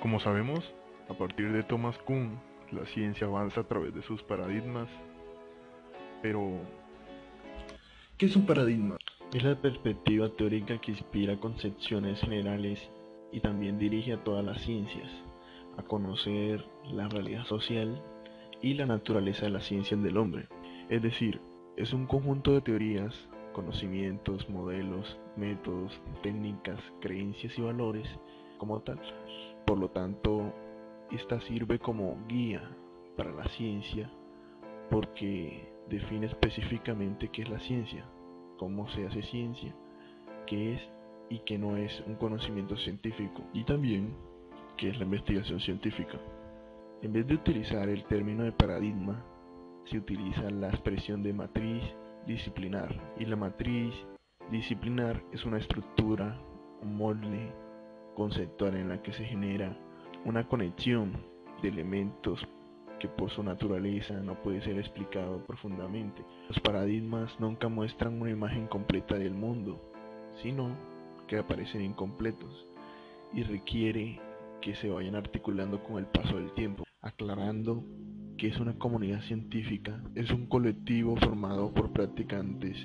Como sabemos, a partir de Thomas Kuhn, la ciencia avanza a través de sus paradigmas, pero ¿qué es un paradigma? Es la perspectiva teórica que inspira concepciones generales y también dirige a todas las ciencias, a conocer la realidad social y la naturaleza de las ciencias del hombre. Es decir, es un conjunto de teorías, conocimientos, modelos, métodos, técnicas, creencias y valores como tal. Por lo tanto, esta sirve como guía para la ciencia porque define específicamente qué es la ciencia, cómo se hace ciencia, qué es y qué no es un conocimiento científico y también qué es la investigación científica. En vez de utilizar el término de paradigma, se utiliza la expresión de matriz disciplinar y la matriz disciplinar es una estructura, un molde conceptual en la que se genera una conexión de elementos que por su naturaleza no puede ser explicado profundamente. Los paradigmas nunca muestran una imagen completa del mundo, sino que aparecen incompletos y requiere que se vayan articulando con el paso del tiempo, aclarando que es una comunidad científica, es un colectivo formado por practicantes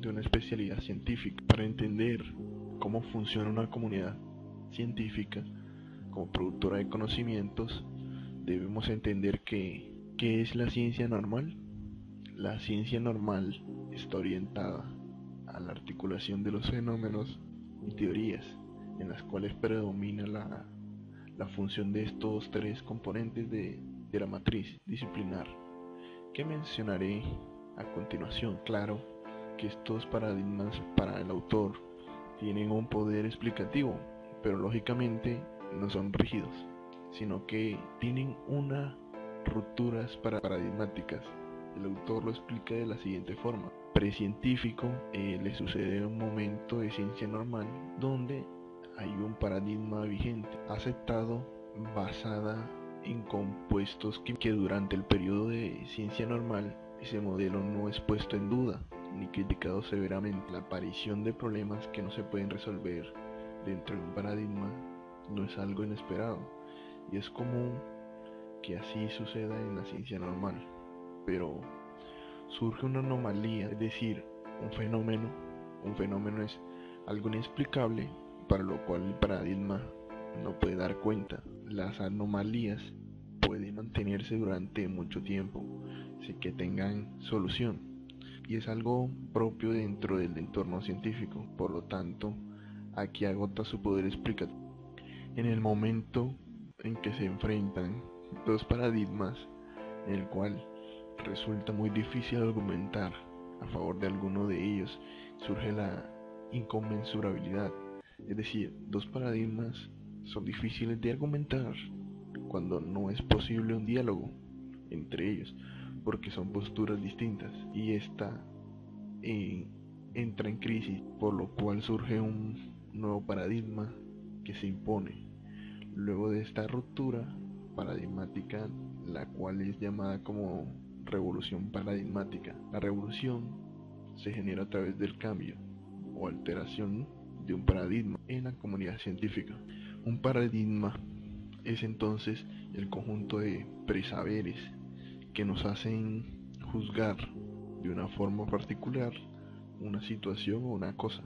de una especialidad científica. Para entender cómo funciona una comunidad científica, como productora de conocimientos, debemos entender que, ¿qué es la ciencia normal? La ciencia normal está orientada a la articulación de los fenómenos y teorías en las cuales predomina la, la función de estos tres componentes de, de la matriz disciplinar que mencionaré a continuación. Claro que estos paradigmas para el autor tienen un poder explicativo, pero lógicamente no son rígidos, sino que tienen unas rupturas paradigmáticas. El autor lo explica de la siguiente forma. Precientífico eh, le sucede un momento de ciencia normal donde hay un paradigma vigente, aceptado, basada en compuestos que, que durante el periodo de ciencia normal ese modelo no es puesto en duda ni criticado severamente. La aparición de problemas que no se pueden resolver dentro de un paradigma no es algo inesperado y es común que así suceda en la ciencia normal. Pero surge una anomalía, es decir, un fenómeno. Un fenómeno es algo inexplicable para lo cual el paradigma no puede dar cuenta. Las anomalías pueden mantenerse durante mucho tiempo sin que tengan solución y es algo propio dentro del entorno científico. Por lo tanto, aquí agota su poder explicativo. En el momento en que se enfrentan dos paradigmas el cual resulta muy difícil argumentar a favor de alguno de ellos, surge la inconmensurabilidad. Es decir, dos paradigmas son difíciles de argumentar cuando no es posible un diálogo entre ellos, porque son posturas distintas y esta eh, entra en crisis, por lo cual surge un nuevo paradigma que se impone. Luego de esta ruptura paradigmática, la cual es llamada como revolución paradigmática. La revolución se genera a través del cambio o alteración de un paradigma en la comunidad científica. Un paradigma es entonces el conjunto de presaberes que nos hacen juzgar de una forma particular una situación o una cosa.